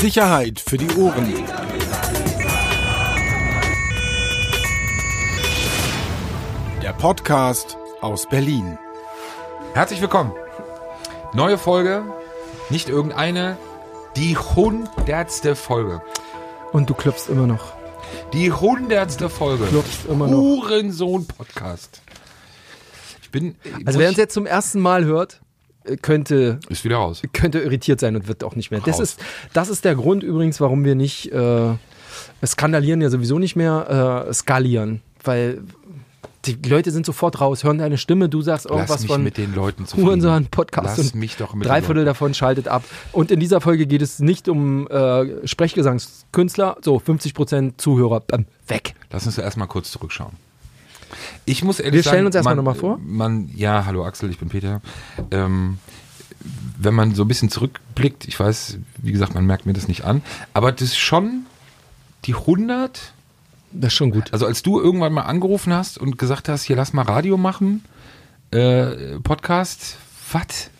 Sicherheit für die Ohren. Der Podcast aus Berlin. Herzlich willkommen. Neue Folge, nicht irgendeine, die hundertste Folge. Und du klopfst immer noch. Die hundertste Folge. Klopfst immer noch. Hurensohn-Podcast. Ich bin. Also wer uns jetzt zum ersten Mal hört, könnte, Ist wieder raus. könnte irritiert sein und wird auch nicht mehr. Das Raus. ist, das ist der Grund übrigens, warum wir nicht äh, skandalieren ja sowieso nicht mehr, äh, skalieren. Weil die Leute sind sofort raus, hören deine Stimme, du sagst irgendwas Lass mich von mit den Leuten zu Hurensohn Podcast Lass mich doch mit drei Viertel davon schaltet ab. Und in dieser Folge geht es nicht um äh, Sprechgesangskünstler, so 50% Zuhörer ähm, weg. Lass uns erstmal kurz zurückschauen. Ich muss ehrlich Wir stellen sagen, uns erstmal man- noch mal vor. Man, ja, hallo Axel, ich bin Peter. Ähm, wenn man so ein bisschen zurückblickt, ich weiß, wie gesagt, man merkt mir das nicht an, aber das ist schon die 100. Das ist schon gut. Also als du irgendwann mal angerufen hast und gesagt hast, hier lass mal Radio machen, äh, Podcast, was?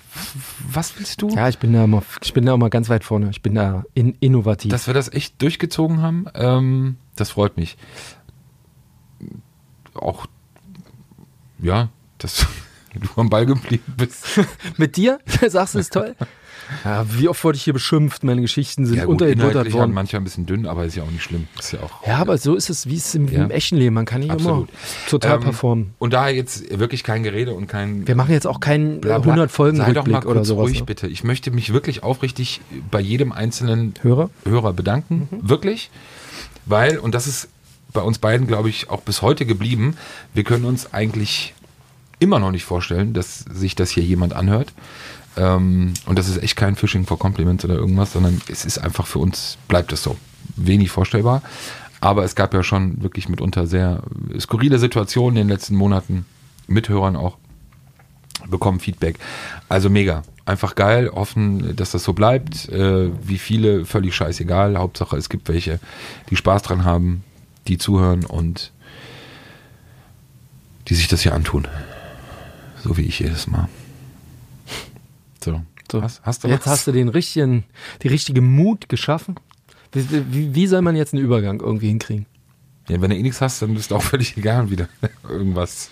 Was willst du? Ja, ich bin da immer, ich bin da immer ganz weit vorne. Ich bin da in, innovativ. Dass wir das echt durchgezogen haben, ähm, das freut mich. Auch, ja, dass du am Ball geblieben bist. Mit dir? Sagst du, ist toll? Ja, wie oft wurde ich hier beschimpft? Meine Geschichten sind Ja, gut, untergebuttert halt worden. manchmal ein bisschen dünn, aber ist ja auch nicht schlimm. Ist ja auch. Ja, aber so ist es, wie es im, Ja. im echten Leben. Man kann nicht Absolut. immer total Ähm, performen. Und daher jetzt wirklich kein Gerede und kein Wir machen jetzt auch keinen bla, bla. 100 Folgen Sei doch mal Rückblick oder kurz sowas. ruhig, ne? bitte. Ich möchte mich wirklich aufrichtig bei jedem einzelnen Hörer? Hörer bedanken. Mhm. Wirklich. Weil, und das ist bei uns beiden, glaube ich, auch bis heute geblieben, wir können uns eigentlich immer noch nicht vorstellen, dass sich das hier jemand anhört. Ähm, und das ist echt kein Phishing for Compliments oder irgendwas, sondern es ist einfach für uns, bleibt es so. Wenig vorstellbar. Aber es gab ja schon wirklich mitunter sehr skurrile Situationen in den letzten Monaten, mit Hörern auch, bekommen Feedback. Also mega. Einfach geil. Hoffen, dass das so bleibt. Äh, wie viele, völlig scheißegal. Hauptsache, es gibt welche, die Spaß dran haben, die zuhören und die sich das hier antun. So wie ich jedes Mal. So. So. Hast, hast du Jetzt was? hast du den richtigen, die richtige Mut geschaffen. Wie, wie, wie soll man jetzt einen Übergang irgendwie hinkriegen? Ja, wenn du eh nichts hast, dann ist auch völlig egal wieder. Irgendwas.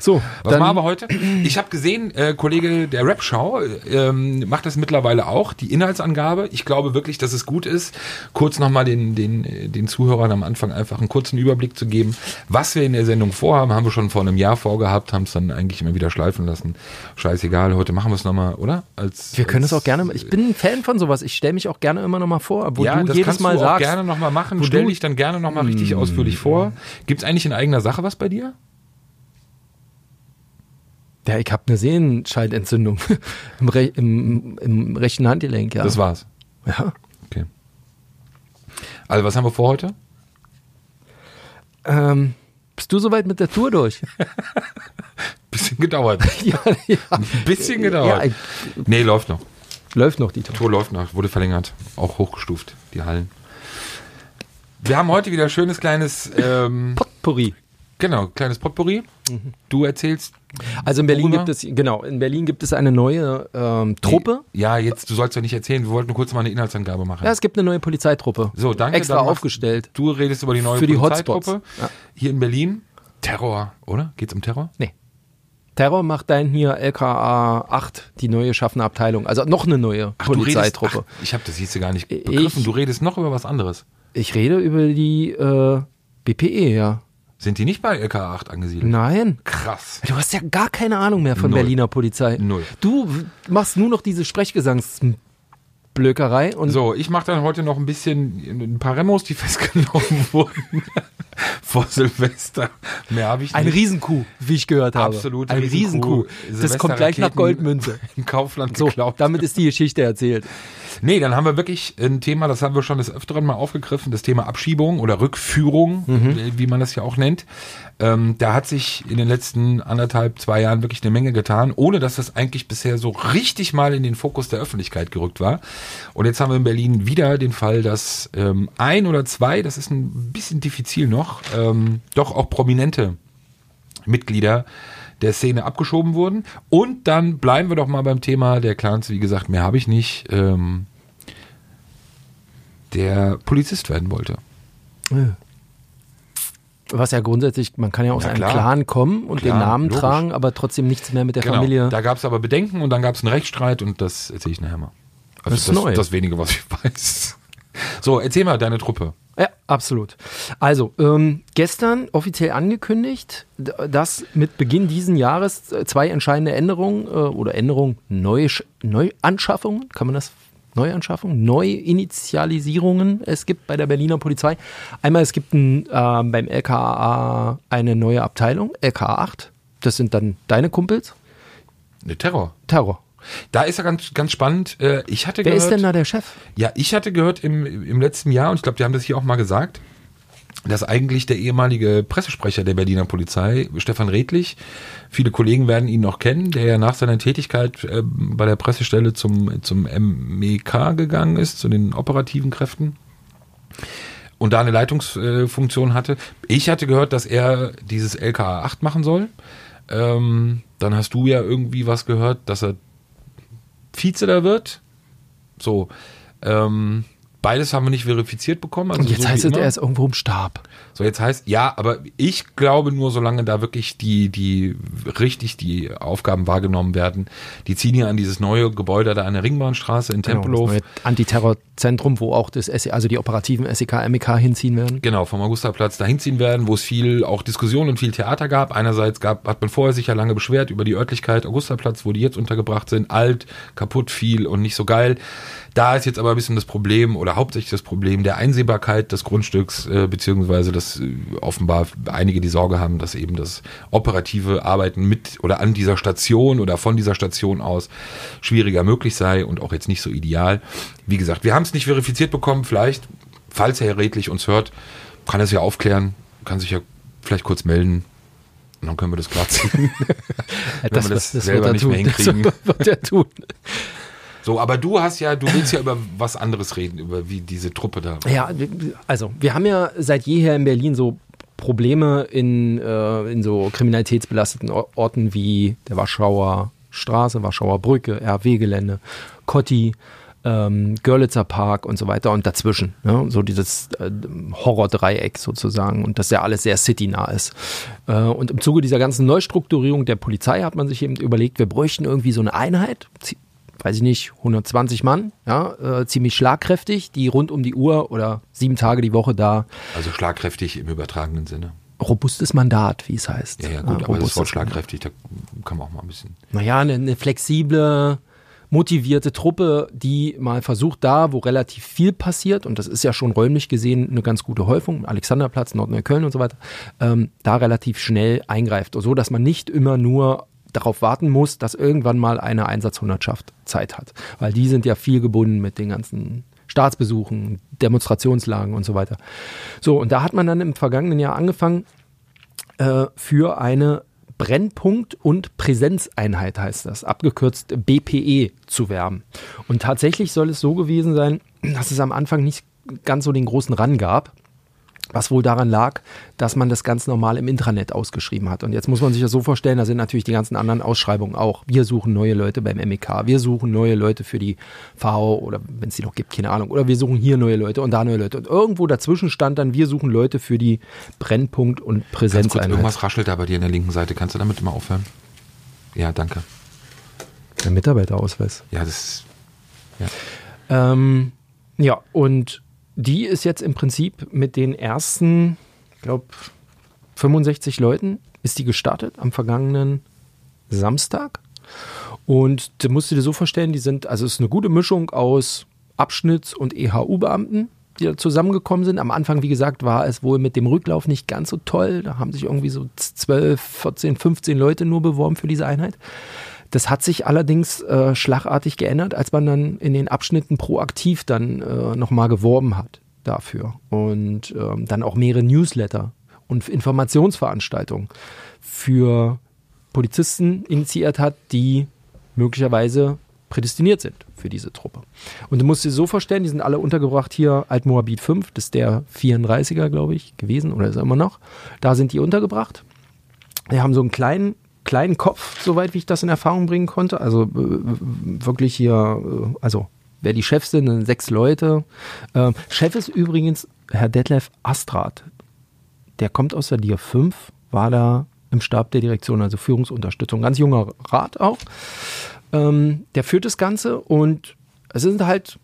So, Was dann, machen wir heute? Ich habe gesehen, äh, Kollege der Rap-Show ähm, macht das mittlerweile auch, die Inhaltsangabe. Ich glaube wirklich, dass es gut ist, kurz nochmal den, den, äh, den Zuhörern am Anfang einfach einen kurzen Überblick zu geben. Was wir in der Sendung vorhaben, haben wir schon vor einem Jahr vorgehabt, haben es dann eigentlich immer wieder schleifen lassen. Scheißegal, heute machen wir es nochmal, oder? Als, wir können als, es auch gerne, ich bin ein Fan von sowas. Ich stelle mich auch gerne immer noch mal vor, wo ja, du das jedes Mal du auch sagst. gerne nochmal machen. Stell dich dann gerne nochmal richtig ausführlich vor. Gibt es eigentlich in eigener Sache was bei dir? Ja, ich habe eine Sehenscheidentzündung im, Re im, im rechten Handgelenk, ja. Das war's. ja. Okay. Also was haben wir vor heute? Ähm, bist du soweit mit der Tour durch? Bisschen gedauert. ja, ja. Ein bisschen gedauert. Ja, ich, nee, läuft noch. läuft noch die Tour. Tour läuft noch, wurde verlängert. Auch hochgestuft, die Hallen. Wir haben heute wieder ein schönes kleines, ähm, Potpourri. Genau, kleines Potpourri. Du erzählst. Also in Berlin Worüber? gibt es, genau, in Berlin gibt es eine neue ähm, Truppe. Ja, jetzt, du sollst ja nicht erzählen, wir wollten nur kurz mal eine Inhaltsangabe machen. Ja, es gibt eine neue Polizeitruppe. so, danke. Extra aufgestellt. Du redest über die neue Für die Polizeitruppe. Hotspots. Ja. Hier in Berlin. Terror, oder? Geht's um Terror? Nee. Terror macht dann hier LKA 8, die neue Schaffner Abteilung. Also noch eine neue Ach, du redest, Polizeitruppe. ach, ich habe das du gar nicht Ich- begriffen. Du redest noch über was anderes. Ich rede über die äh, BPE, ja. Sind die nicht bei LK 8 angesiedelt? Nein. Krass. Du hast ja gar keine Ahnung mehr von Null. Berliner Polizei. Null. Du machst nur noch diese Sprechgesangsblökerei und So, ich mache dann heute noch ein bisschen ein paar Remos, die festgenommen wurden vor Silvester. Mehr habe ich ein nicht. Riesenkuh, wie ich gehört habe. Absolute Ein Riesenkuh. Riesenkuh. Das kommt gleich nach Goldmünze. Im Kaufland So, geklaut. damit ist die Geschichte erzählt. Nee, dann haben wir wirklich ein Thema, das haben wir schon des Öfteren mal aufgegriffen, das Thema Abschiebung oder Rückführung, äh, wie man das ja auch nennt. Ähm, da hat sich in den letzten anderthalb, zwei Jahren wirklich eine Menge getan, ohne dass das eigentlich bisher so richtig mal in den Fokus der Öffentlichkeit gerückt war. Und jetzt haben wir in Berlin wieder den Fall, dass ähm, ein oder zwei, das ist ein bisschen diffizil noch, ähm, doch auch prominente Mitglieder der Szene abgeschoben wurden. Und dann bleiben wir doch mal beim Thema der Clans. Wie gesagt, mehr habe ich nicht. Ähm, der Polizist werden wollte. Was ja grundsätzlich, man kann ja aus Ja, einem klar. Clan kommen und Klar, den Namen logisch. tragen, aber trotzdem nichts mehr mit der Genau. Familie. Da gab es aber Bedenken und dann gab es einen Rechtsstreit und das erzähle ich nachher mal. Also Das ist neu. das wenige, was ich weiß. So, erzähl mal deine Truppe. Ja, absolut. Also, ähm, gestern offiziell angekündigt, dass mit Beginn diesen Jahres äh, zwei entscheidende Änderungen äh, oder Änderungen, Neu Neuanschaffungen, kann man das? Neuanschaffungen, Neuinitialisierungen es gibt bei der Berliner Polizei. Einmal, es gibt ein, ähm, beim LKA eine neue Abteilung, LKA 8. Das sind dann deine Kumpels. Ne, Terror. Terror. Da ist ja ganz, ganz spannend. äh, Ich hatte Wer gehört, ist denn da der Chef? Ja, ich hatte gehört im, im letzten Jahr, und ich glaube, die haben das hier auch mal gesagt, dass eigentlich der ehemalige Pressesprecher der Berliner Polizei, Stefan Redlich, viele Kollegen werden ihn noch kennen, der ja nach seiner Tätigkeit äh, bei der Pressestelle zum, zum MEK gegangen ist, zu den operativen Kräften und da eine Leitungsfunktion hatte. Ich hatte gehört, dass er dieses LKA 8 machen soll. Ähm, dann hast du ja irgendwie was gehört, dass er Vize da wird. So. Ähm, beides haben wir nicht verifiziert bekommen. Also Und jetzt so heißt es, immer. er ist irgendwo im Stab. So, jetzt heißt, ja, aber ich glaube nur, solange da wirklich die, die, richtig die Aufgaben wahrgenommen werden. Die ziehen hier an dieses neue Gebäude da an der Ringbahnstraße in Genau, das Tempelhof. neue Antiterrorzentrum, wo auch das SE, also die operativen SEK, MEK hinziehen werden. Genau, vom Augusterplatz dahin ziehen werden, wo es viel auch Diskussion und viel Theater gab. Einerseits gab, hat man vorher sich ja lange beschwert über die Örtlichkeit Augusterplatz, wo die jetzt untergebracht sind. Alt, kaputt, viel und nicht so geil. Da ist jetzt aber ein bisschen das Problem oder hauptsächlich das Problem der Einsehbarkeit des Grundstücks, äh, beziehungsweise dass äh, offenbar einige die Sorge haben, dass eben das operative Arbeiten mit oder an dieser Station oder von dieser Station aus schwieriger möglich sei und auch jetzt nicht so ideal. Wie gesagt, wir haben es nicht verifiziert bekommen. Vielleicht, falls Herr Redlich uns hört, kann er es ja aufklären, kann sich ja vielleicht kurz melden. Und dann können wir das klar ziehen. Das, wir das das selber er nicht mehr hinkriegen. Das wird er tun. So, aber du hast ja, du willst ja über was anderes reden, über wie diese Truppe da. Ja, also wir haben ja seit jeher in Berlin so Probleme in, äh, in so kriminalitätsbelasteten Or- Orten wie der Warschauer Straße, Warschauer Brücke, RW-Gelände, Kotti, ähm, Görlitzer Park und so weiter und dazwischen. Ne? So dieses äh, Horror-Dreieck sozusagen und das ja alles sehr citynah ist. Äh, und im Zuge dieser ganzen Neustrukturierung der Polizei hat man sich eben überlegt, wir bräuchten irgendwie so eine Einheit, weiß ich nicht, 120 Mann, ja, äh, ziemlich schlagkräftig, die rund um die Uhr oder sieben Tage die Woche da Also schlagkräftig im übertragenen Sinne. robustes Mandat, wie es heißt. Ja, ja, gut, aber das Wort schlagkräftig, da kann man auch mal ein bisschen. naja, eine, eine flexible, motivierte Truppe, die mal versucht, da, wo relativ viel passiert, und das ist ja schon räumlich gesehen eine ganz gute Häufung, Alexanderplatz, Nordneukölln und so weiter, ähm, da relativ schnell eingreift, so dass man nicht immer nur darauf warten muss, dass irgendwann mal eine Einsatzhundertschaft Zeit hat. Weil die sind ja viel gebunden mit den ganzen Staatsbesuchen, Demonstrationslagen und so weiter. So, und da hat man dann im vergangenen Jahr angefangen, äh, für eine Brennpunkt- und Präsenzeinheit heißt das, abgekürzt BPE zu werben. Und tatsächlich soll es so gewesen sein, dass es am Anfang nicht ganz so den großen Run gab. Was wohl daran lag, dass man das ganz normal im Intranet ausgeschrieben hat. Und jetzt muss man sich das so vorstellen, da sind natürlich die ganzen anderen Ausschreibungen auch. Wir suchen neue Leute beim MEK, wir suchen neue Leute für die VO oder wenn es die noch gibt, keine Ahnung. Oder wir suchen hier neue Leute und da neue Leute. Und irgendwo dazwischen stand dann, wir suchen Leute für die Brennpunkt- und Präsenzeinheit. irgendwas raschelt da bei dir in der linken Seite. Kannst du damit mal aufhören? Ja, danke. Der Mitarbeiterausweis. Ja, das Ähm, ja, und die ist jetzt im Prinzip mit den ersten, ich glaube, 65 Leuten ist die gestartet am vergangenen Samstag. Und du musst dir das so vorstellen, die sind, also es ist eine gute Mischung aus Abschnitts- und EHU-Beamten, die da zusammengekommen sind. Am Anfang, wie gesagt, war es wohl mit dem Rücklauf nicht ganz so toll. Da haben sich irgendwie so 12, 14, 15 Leute nur beworben für diese Einheit. Das hat sich allerdings äh, schlagartig geändert, als man dann in den Abschnitten proaktiv dann äh, nochmal geworben hat dafür. Und ähm, dann auch mehrere Newsletter und Informationsveranstaltungen für Polizisten initiiert hat, die möglicherweise prädestiniert sind für diese Truppe. Und du musst dir so vorstellen, die sind alle untergebracht hier, Altmoabit 5, das ist der 34er, glaube ich, gewesen oder ist er immer noch. Da sind die untergebracht. Wir haben so einen kleinen, kleinen Kopf, soweit wie ich das in Erfahrung bringen konnte. Also äh, wirklich hier, äh, also wer die Chefs sind, sind sechs Leute. Ähm, Chef ist übrigens Herr Detlef Astrat. Der kommt aus der DIR 5, war da im Stab der Direktion, also Führungsunterstützung. Ganz junger Rat auch. Ähm, der führt das Ganze und es ist halt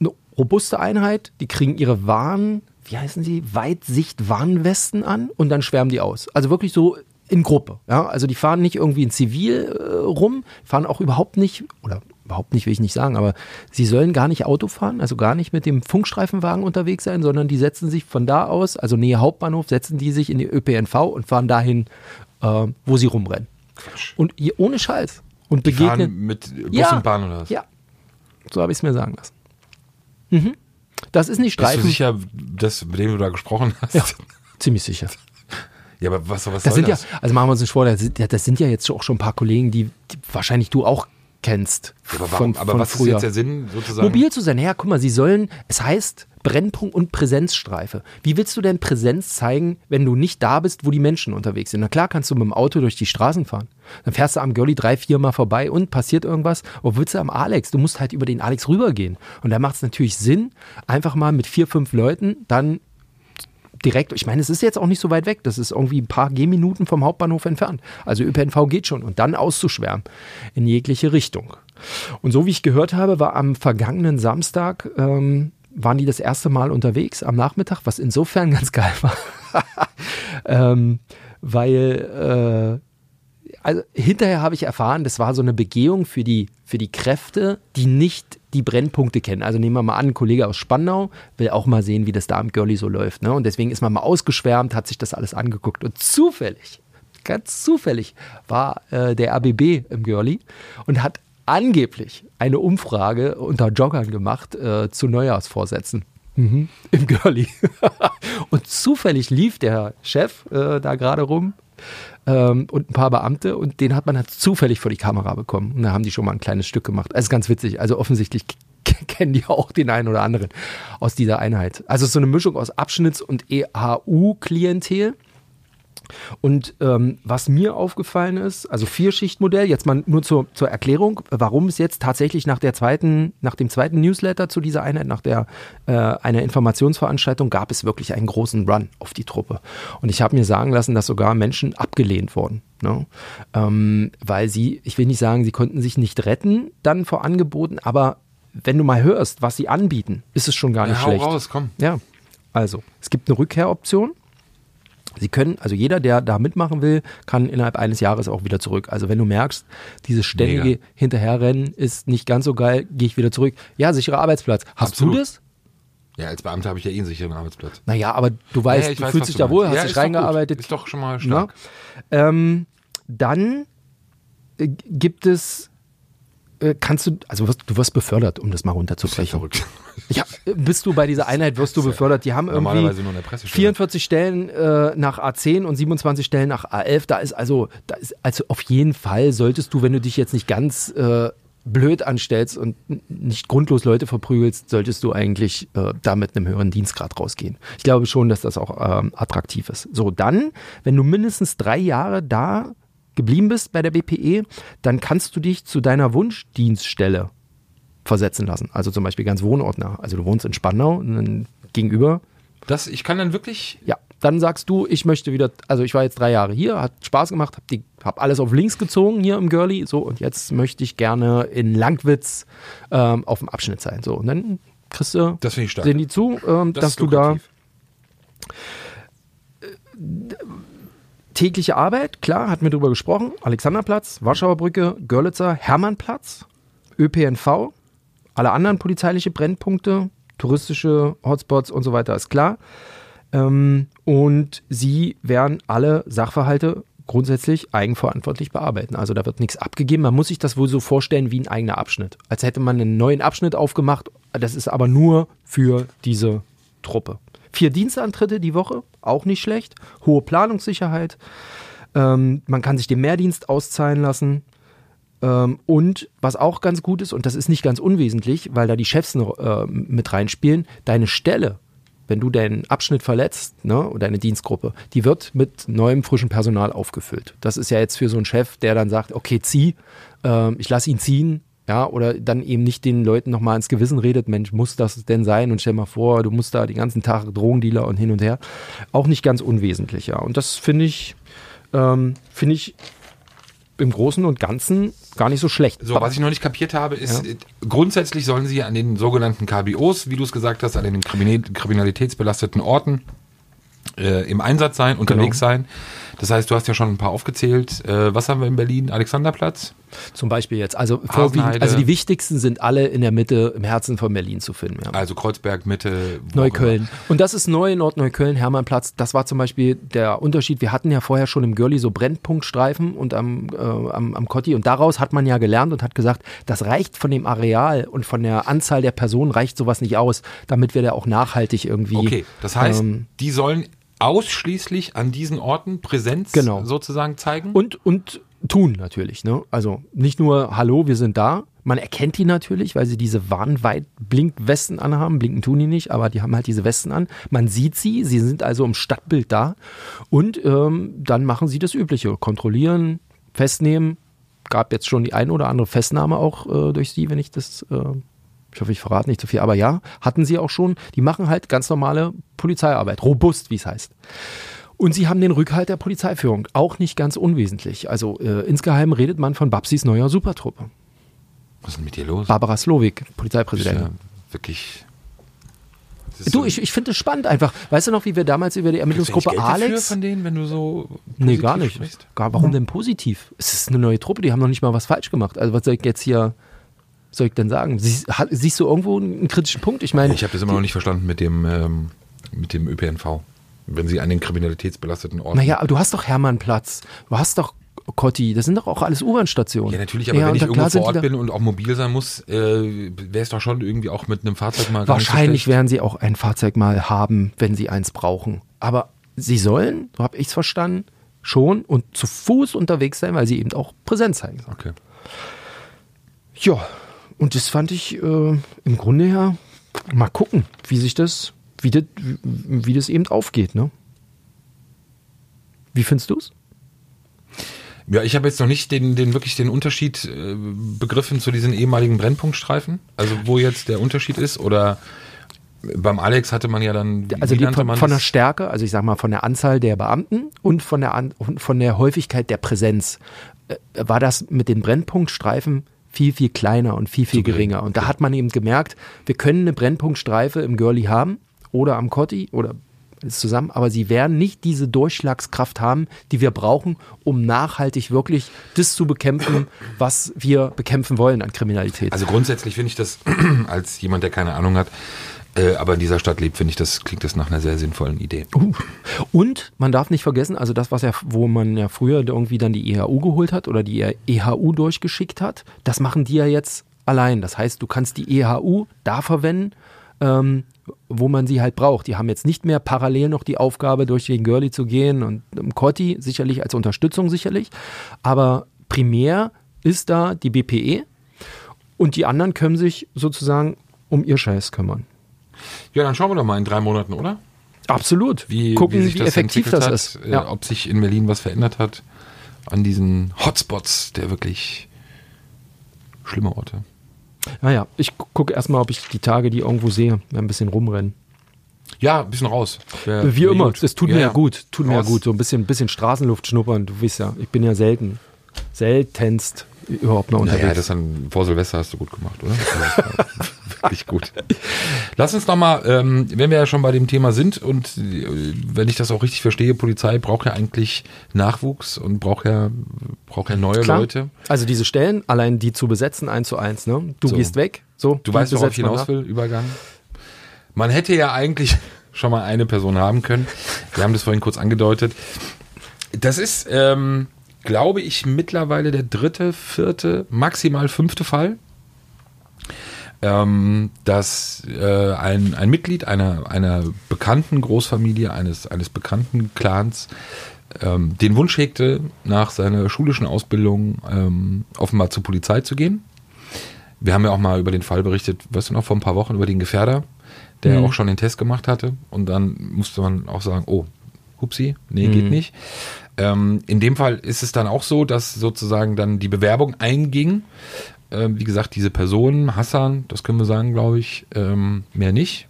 eine robuste Einheit. Die kriegen ihre Waren, wie heißen sie, Weitsicht-Warnwesten an und dann schwärmen die aus. Also wirklich so in Gruppe. Ja? Also die fahren nicht irgendwie in Zivil äh, rum, fahren auch überhaupt nicht, oder überhaupt nicht will ich nicht sagen, aber sie sollen gar nicht Auto fahren, also gar nicht mit dem Funkstreifenwagen unterwegs sein, sondern die setzen sich von da aus, also Nähe Hauptbahnhof, setzen die sich in die ÖPNV und fahren dahin, äh, wo sie rumrennen. Und hier, ohne Scheiß. Und Die begegnen. mit Bus Ja. und Bahn oder was? Ja, so habe ich es mir sagen lassen. Mhm. Das ist nicht Bist du Streifen. sicher, dass, mit dem du da gesprochen hast? Ja, ziemlich sicher. Ja, aber was, was Das soll sind das? ja, also machen wir uns nicht vor, das sind, ja- das sind ja jetzt auch schon ein paar Kollegen, die, die wahrscheinlich du auch kennst. Ja, aber warum, aber was ist jetzt der Sinn sozusagen? Mobil zu sein. Ja, guck mal, sie sollen, es heißt Brennpunkt und Präsenzstreife. Wie willst du denn Präsenz zeigen, wenn du nicht da bist, wo die Menschen unterwegs sind? Na klar kannst du mit dem Auto durch die Straßen fahren. Dann fährst du am Girlie drei, vier Mal vorbei und passiert irgendwas. Wo willst du am Alex? Du musst halt über den Alex rübergehen. Und da macht es natürlich Sinn, einfach mal mit vier, fünf Leuten dann direkt, ich meine, es ist jetzt auch nicht so weit weg, das ist irgendwie ein paar Gehminuten vom Hauptbahnhof entfernt. Also ÖPNV geht schon und dann auszuschwärmen in jegliche Richtung. Und so wie ich gehört habe, war am vergangenen Samstag, ähm, waren die das erste Mal unterwegs am Nachmittag, was insofern ganz geil war. ähm, weil äh, also hinterher habe ich erfahren, das war so eine Begehung für die, für die Kräfte, die nicht die Brennpunkte kennen. Also nehmen wir mal an, ein Kollege aus Spandau will auch mal sehen, wie das da im Girlie so läuft. Ne? Und deswegen ist man mal ausgeschwärmt, hat sich das alles angeguckt. Und zufällig, ganz zufällig, war äh, der RBB im Girlie und hat angeblich eine Umfrage unter Joggern gemacht äh, zu Neujahrsvorsätzen. Mhm. Im Girlie. und zufällig lief der Chef äh, da gerade rum ähm, und ein paar Beamte und den hat man halt zufällig vor die Kamera bekommen. Und da haben die schon mal ein kleines Stück gemacht. Ist ganz witzig. Also offensichtlich kennen die auch den einen oder anderen aus dieser Einheit. Also so eine Mischung aus Abschnitts- und EHU-Klientel. Und ähm, was mir aufgefallen ist, also Vierschichtmodell, jetzt mal nur zur, zur Erklärung, warum es jetzt tatsächlich nach der zweiten, nach dem zweiten Newsletter zu dieser Einheit, nach der äh, einer Informationsveranstaltung, gab es wirklich einen großen Run auf die Truppe. Und ich habe mir sagen lassen, dass sogar Menschen abgelehnt wurden. Ne? Ähm, weil sie, ich will nicht sagen, sie konnten sich nicht retten dann vor Angeboten, aber wenn du mal hörst, was sie anbieten, ist es schon gar nicht ja, schlecht. raus, komm. Ja, also es gibt eine Rückkehroption. Sie können, also jeder, der da mitmachen will, kann innerhalb eines Jahres auch wieder zurück. Also wenn du merkst, dieses ständige Mega. Hinterherrennen ist nicht ganz so geil, gehe ich wieder zurück. Ja, sicherer Arbeitsplatz. Hast Absolut. du das? Ja, als Beamter habe ich ja eh einen sicheren Arbeitsplatz. Naja, aber du weißt, Ja, ich du weiß, fühlst dich du da wohl, hast ja, dich ist doch reingearbeitet. Ist doch schon mal stark. Ähm, dann äh, gibt es, äh, kannst du, also wirst, du wirst befördert, um das mal Das ist runterzubrechen. verrückt. Ja, bist du bei dieser Einheit, wirst du befördert. Die haben irgendwie nur in der Pressestelle. 44 Stellen äh, nach A10 und 27 Stellen nach A11. Da ist also, da ist also auf jeden Fall solltest du, wenn du dich jetzt nicht ganz äh, blöd anstellst und nicht grundlos Leute verprügelst, solltest du eigentlich äh, da mit einem höheren Dienstgrad rausgehen. Ich glaube schon, dass das auch ähm, attraktiv ist. So, dann, wenn du mindestens drei Jahre da geblieben bist bei der BPE, dann kannst du dich zu deiner Wunschdienststelle versetzen lassen. Also zum Beispiel ganz wohnortnah. Also du wohnst in Spandau und dann gegenüber Das, ich kann dann wirklich. ja, dann sagst du, ich möchte wieder, also ich war jetzt drei Jahre hier, hat Spaß gemacht, hab, die, hab alles auf links gezogen hier im Girlie, so und jetzt möchte ich gerne in Langwitz ähm, auf dem Abschnitt sein. So, und dann kriegst du, Das finde ich stark. sehen die zu, ähm, Das dass du da tägliche Arbeit, klar, hatten wir drüber gesprochen, Alexanderplatz, Warschauer Brücke, Görlitzer, Hermannplatz, ÖPNV, alle anderen polizeiliche Brennpunkte, touristische Hotspots und so weiter, ist klar. Ähm, und sie werden alle Sachverhalte grundsätzlich eigenverantwortlich bearbeiten. Also da wird nichts abgegeben. Man muss sich das wohl so vorstellen wie ein eigener Abschnitt. Als hätte man einen neuen Abschnitt aufgemacht. Das ist aber nur für diese Truppe. Vier Dienstantritte die Woche, auch nicht schlecht. Hohe Planungssicherheit. Ähm, man kann sich den Mehrdienst auszahlen lassen. Ähm, und was auch ganz gut ist, und das ist nicht ganz unwesentlich, weil da die Chefs noch, äh, mit reinspielen, deine Stelle, wenn du deinen Abschnitt verletzt, ne, oder deine Dienstgruppe, die wird mit neuem frischen Personal aufgefüllt. Das ist ja jetzt für so einen Chef, der dann sagt, okay, zieh, ähm, ich lasse ihn ziehen, ja, oder dann eben nicht den Leuten nochmal ins Gewissen redet, Mensch, muss das denn sein? Und stell mal vor, du musst da den ganzen Tag Drogendealer und hin und her. Auch nicht ganz unwesentlich, ja. Und das finde ich, ähm, finde ich im Großen und Ganzen gar nicht so schlecht. So, was ich noch nicht kapiert habe, ist, Ja. grundsätzlich sollen sie an den sogenannten KBOs, wie du es gesagt hast, an den kriminal- kriminalitätsbelasteten Orten äh, im Einsatz sein, unterwegs Genau. sein. Das heißt, du hast ja schon ein paar aufgezählt. Äh, was haben wir in Berlin? Alexanderplatz? Zum Beispiel jetzt. Also, vorwiegend, also die wichtigsten sind alle in der Mitte, im Herzen von Berlin zu finden. Ja. Also Kreuzberg, Mitte, Neukölln. Und das ist neu, Nordneukölln, Hermannplatz. Das war zum Beispiel der Unterschied. Wir hatten ja vorher schon im Girlie so Brennpunktstreifen und am, äh, am, am Kotti. Und daraus hat man ja gelernt und hat gesagt, das reicht von dem Areal und von der Anzahl der Personen reicht sowas nicht aus, damit wir da auch nachhaltig irgendwie. Okay, das heißt, ähm, die sollen ausschließlich an diesen Orten Präsenz Genau. sozusagen zeigen? Und, und tun natürlich. Ne? Also nicht nur Hallo, wir sind da. Man erkennt die natürlich, weil sie diese Warnweit-Blinkwesten anhaben. Blinken tun die nicht, aber die haben halt diese Westen an. Man sieht sie, sie sind also im Stadtbild da. Und ähm, dann machen sie das Übliche. Kontrollieren, festnehmen. Gab jetzt schon die ein oder andere Festnahme auch äh, durch sie, wenn ich das... Äh, ich hoffe, ich verrate nicht zu viel, aber ja, hatten sie auch schon. Die machen halt ganz normale Polizeiarbeit, robust, wie es heißt. Und sie haben den Rückhalt der Polizeiführung, auch nicht ganz unwesentlich. Also äh, insgeheim redet man von Babsis neuer Supertruppe. was ist denn mit dir los? Barbara Slowik, Polizeipräsidentin. ja wirklich. Du, ich, ich finde es spannend einfach. Weißt du noch, wie wir damals über die Ermittlungsgruppe Geld dafür Alex... von denen, wenn du so Nee, gar nicht. sprichst? Gar, warum denn positiv? Es ist eine neue Truppe, die haben noch nicht mal was falsch gemacht. Also was soll ich jetzt hier, soll ich denn sagen? Siehst, siehst du irgendwo einen kritischen Punkt? Ich meine, Ich habe das immer noch nicht verstanden mit dem, ähm, mit dem ÖPNV. Wenn sie an den kriminalitätsbelasteten Orten. naja, aber du hast doch Hermannplatz, du hast doch Kotti, das sind doch auch alles U-Bahn-Stationen. Ja, natürlich, aber wenn und ich irgendwo vor Ort bin und auch mobil sein muss, äh, wäre es doch schon irgendwie auch mit einem Fahrzeug mal Wahrscheinlich werden sie auch ein Fahrzeug mal haben, wenn sie eins brauchen. Aber sie sollen, so habe ich es verstanden, schon und zu Fuß unterwegs sein, weil sie eben auch Präsenz zeigen sollen. Okay. Ja, und das fand ich äh, im Grunde her, mal gucken, wie sich das, wie das, wie, das eben aufgeht, ne? Wie findest du es? Ja, ich habe jetzt noch nicht den, den wirklich den Unterschied äh, begriffen zu diesen ehemaligen Brennpunktstreifen. Also wo jetzt der Unterschied ist oder beim Alex hatte man ja dann Also die von, von der? Stärke, also ich sag mal von der Anzahl der Beamten und von der, An und von der Häufigkeit der Präsenz, äh, war das mit den Brennpunktstreifen viel, viel kleiner und viel, viel geringer. Und da hat man eben gemerkt, wir können eine Brennpunktstreife im Girlie haben oder am Cotti oder zusammen, aber sie werden nicht diese Durchschlagskraft haben, die wir brauchen, um nachhaltig wirklich das zu bekämpfen, was wir bekämpfen wollen an Kriminalität. Also grundsätzlich finde ich das als jemand, der keine Ahnung hat, äh, aber in dieser Stadt lebt, finde ich das klingt das nach einer sehr sinnvollen Idee. Uh. Und man darf nicht vergessen, also das, was ja, wo man ja früher irgendwie dann die EHU geholt hat oder die EHU durchgeschickt hat, das machen die ja jetzt allein. Das heißt, du kannst die EHU da verwenden, ähm, wo man sie halt braucht. Die haben jetzt nicht mehr parallel noch die Aufgabe, durch den Girlie zu gehen und im Cotti sicherlich als Unterstützung sicherlich. Aber primär ist da die BPE und die anderen können sich sozusagen um ihr Scheiß kümmern. Ja, dann schauen wir doch mal in drei Monaten, oder? Absolut. Wie, Gucken, wie wie, sich das effektiv das hat, ist. äh, ob sich in Berlin was verändert hat an diesen Hotspots der wirklich schlimme Orte. Naja, ich gu- gucke erstmal, ob ich die Tage die irgendwo sehe, ein bisschen rumrennen. Ja, ein bisschen raus. Wär- Wie wär immer, gut. das tut mir ja gut, tut mir ja Raus. gut, so ein bisschen, bisschen Straßenluft schnuppern, du weißt ja, ich bin ja selten, seltenst überhaupt noch unterwegs. Naja, das dann vor Silvester hast du gut gemacht, oder? War wirklich gut. Lass uns noch mal, ähm, wenn wir ja schon bei dem Thema sind und äh, wenn ich das auch richtig verstehe, Polizei braucht ja eigentlich Nachwuchs und braucht ja, braucht ja neue Klar. Leute. Also diese Stellen, allein die zu besetzen, eins zu eins, ne? Du So. gehst weg, so. Du weißt, worauf ich hinaus will, Übergang. Man hätte ja eigentlich schon mal eine Person haben können. Wir haben das vorhin kurz angedeutet. Das ist, ähm, glaube ich, mittlerweile der dritte, vierte, maximal fünfte Fall, ähm, dass äh, ein, ein Mitglied einer, einer bekannten Großfamilie, eines, eines bekannten Clans, ähm, den Wunsch hegte, nach seiner schulischen Ausbildung ähm, offenbar zur Polizei zu gehen. Wir haben ja auch mal über den Fall berichtet, weißt du noch, vor ein paar Wochen über den Gefährder, der Mhm. auch schon den Test gemacht hatte. Und dann musste man auch sagen, oh, hupsi, nee, geht Mhm. nicht. Ähm, in dem Fall ist es dann auch so, dass sozusagen dann die Bewerbung einging Ähm, wie gesagt, diese Person, Hassan, das können wir sagen, glaube ich, ähm, mehr nicht,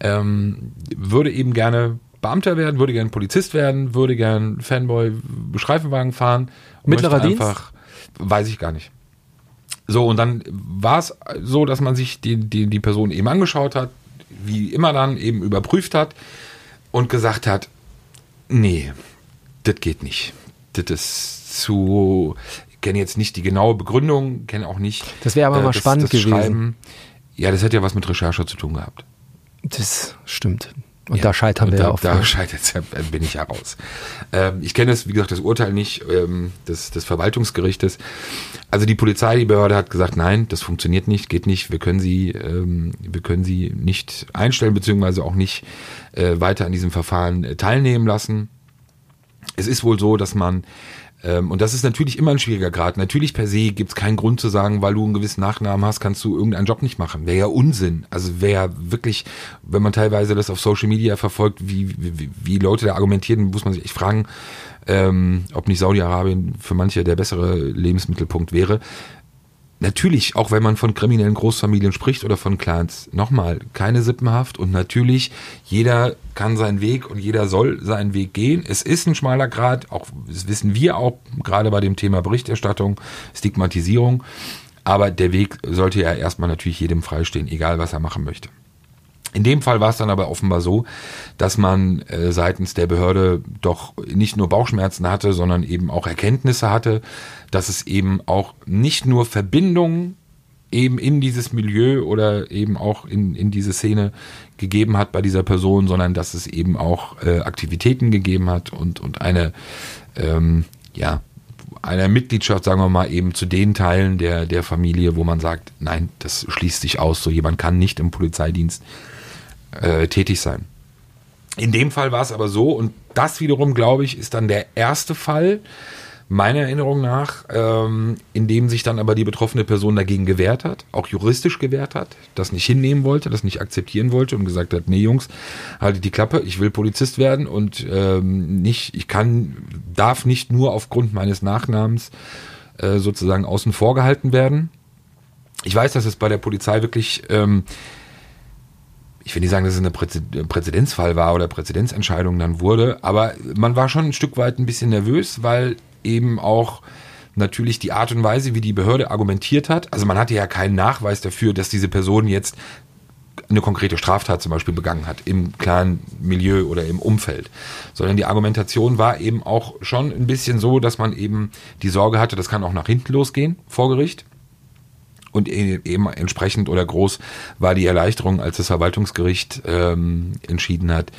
ähm, würde eben gerne Beamter werden, würde gerne Polizist werden, würde gerne Fanboy Streifenwagen fahren. Mittlerer Dienst? Einfach, weiß ich gar nicht. So, und dann war es so, dass man sich die, die, die Person eben angeschaut hat, wie immer dann eben überprüft hat und gesagt hat, nee, das geht nicht. Das ist zu, ich kenne jetzt nicht die genaue Begründung, kenne auch nicht. äh, Das wäre aber mal spannend gewesen. Schreiben. Ja, das hätte ja was mit Recherche zu tun gehabt. Das stimmt. Und Ja, da scheitern wir da, ja oft. Da scheitert bin ich heraus. Ähm, ich kenne das, wie gesagt, das Urteil nicht ähm, des, des Verwaltungsgerichtes. Also die Polizei, die Behörde hat gesagt, nein, das funktioniert nicht, geht nicht. Wir können sie, ähm, wir können sie nicht einstellen beziehungsweise auch nicht äh, weiter an diesem Verfahren äh, teilnehmen lassen. Es ist wohl so, dass man und das ist natürlich immer ein schwieriger Grad. Natürlich per se gibt es keinen Grund zu sagen, weil du einen gewissen Nachnamen hast, kannst du irgendeinen Job nicht machen. Wäre ja Unsinn. Also wäre wirklich, wenn man teilweise das auf Social Media verfolgt, wie, wie, wie Leute da argumentieren, muss man sich echt fragen, ähm, ob nicht Saudi-Arabien für manche der bessere Lebensmittelpunkt wäre. Natürlich, auch wenn man von kriminellen Großfamilien spricht oder von Clans, nochmal, keine Sippenhaft und natürlich, jeder kann seinen Weg und jeder soll seinen Weg gehen. Es ist ein schmaler Grad, auch das wissen wir auch gerade bei dem Thema Berichterstattung, Stigmatisierung, aber der Weg sollte ja erstmal natürlich jedem freistehen, egal was er machen möchte. In dem Fall war es dann aber offenbar so, dass man äh, seitens der Behörde doch nicht nur Bauchschmerzen hatte, sondern eben auch Erkenntnisse hatte, dass es eben auch nicht nur Verbindungen eben in dieses Milieu oder eben auch in, in diese Szene gegeben hat bei dieser Person, sondern dass es eben auch äh, Aktivitäten gegeben hat und, und eine, ähm, ja, einer Mitgliedschaft, sagen wir mal, eben zu den Teilen der, der Familie, wo man sagt, nein, das schließt sich aus, so jemand kann nicht im Polizeidienst äh, tätig sein. In dem Fall war es aber so, und das wiederum, glaube ich, ist dann der erste Fall, meiner Erinnerung nach, ähm, in dem sich dann aber die betroffene Person dagegen gewehrt hat, auch juristisch gewehrt hat, das nicht hinnehmen wollte, das nicht akzeptieren wollte und gesagt hat, nee Jungs, haltet die Klappe, ich will Polizist werden und ähm, nicht, ich kann, darf nicht nur aufgrund meines Nachnamens äh, sozusagen außen vor gehalten werden. Ich weiß, dass es bei der Polizei wirklich ähm, ich will nicht sagen, dass es ein Präzed- Präzedenzfall war oder Präzedenzentscheidung dann wurde, aber man war schon ein Stück weit ein bisschen nervös, weil eben auch natürlich die Art und Weise, wie die Behörde argumentiert hat, also man hatte ja keinen Nachweis dafür, dass diese Person jetzt eine konkrete Straftat zum Beispiel begangen hat im klaren Milieu oder im Umfeld, sondern die Argumentation war eben auch schon ein bisschen so, dass man eben die Sorge hatte, das kann auch nach hinten losgehen vor Gericht. Und e- eben entsprechend oder groß war die Erleichterung, als das Verwaltungsgericht ähm, entschieden hat